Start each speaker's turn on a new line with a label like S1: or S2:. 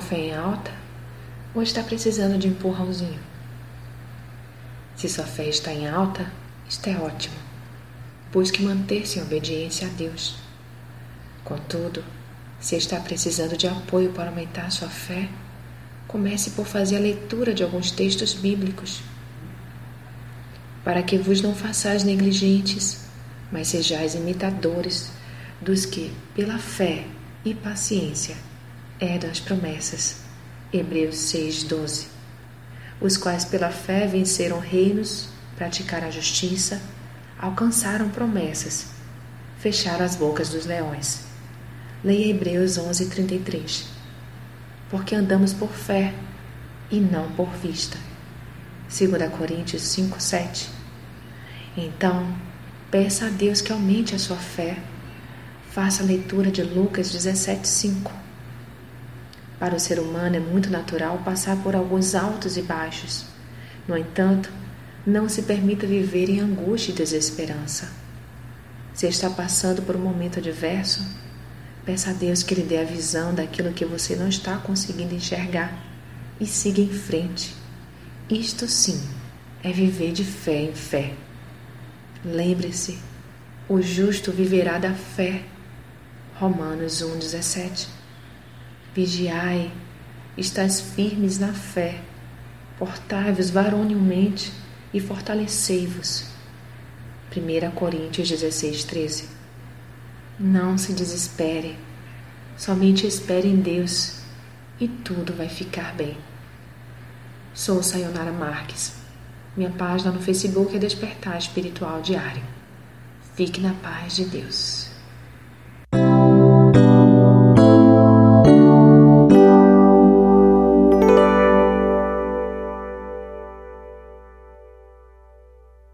S1: fé em alta ou está precisando de empurrãozinho? Se sua fé está em alta, isto é ótimo. Busque manter-se em obediência a Deus. Contudo, se está precisando de apoio para aumentar sua fé, comece por fazer a leitura de alguns textos bíblicos, para que vos não façais negligentes, mas sejais imitadores dos que, pela fé e paciência, herdam as promessas. Hebreus 6:12. Os quais pela fé venceram reinos, praticaram a justiça, alcançaram promessas, fecharam as bocas dos leões. Leia Hebreus 11:33 porque andamos por fé e não por vista. 2 Coríntios 5, 7. Então, peça a Deus que aumente a sua fé. Faça a leitura de Lucas 17, 5. Para o ser humano é muito natural passar por alguns altos e baixos. No entanto, não se permita viver em angústia e desesperança. Se está passando por um momento adverso, Peça a Deus que lhe dê a visão daquilo que você não está conseguindo enxergar e siga em frente. Isto sim é viver de fé em fé. Lembre-se, o justo viverá da fé. Romanos 1,17 Vigiai, estáis firmes na fé, portai-vos varonilmente e fortalecei-vos. 1 Coríntios 16, 13 não se desespere, somente espere em Deus e tudo vai ficar bem. Sou Sayonara Marques. Minha página no Facebook é Despertar Espiritual Diário. Fique na paz de Deus.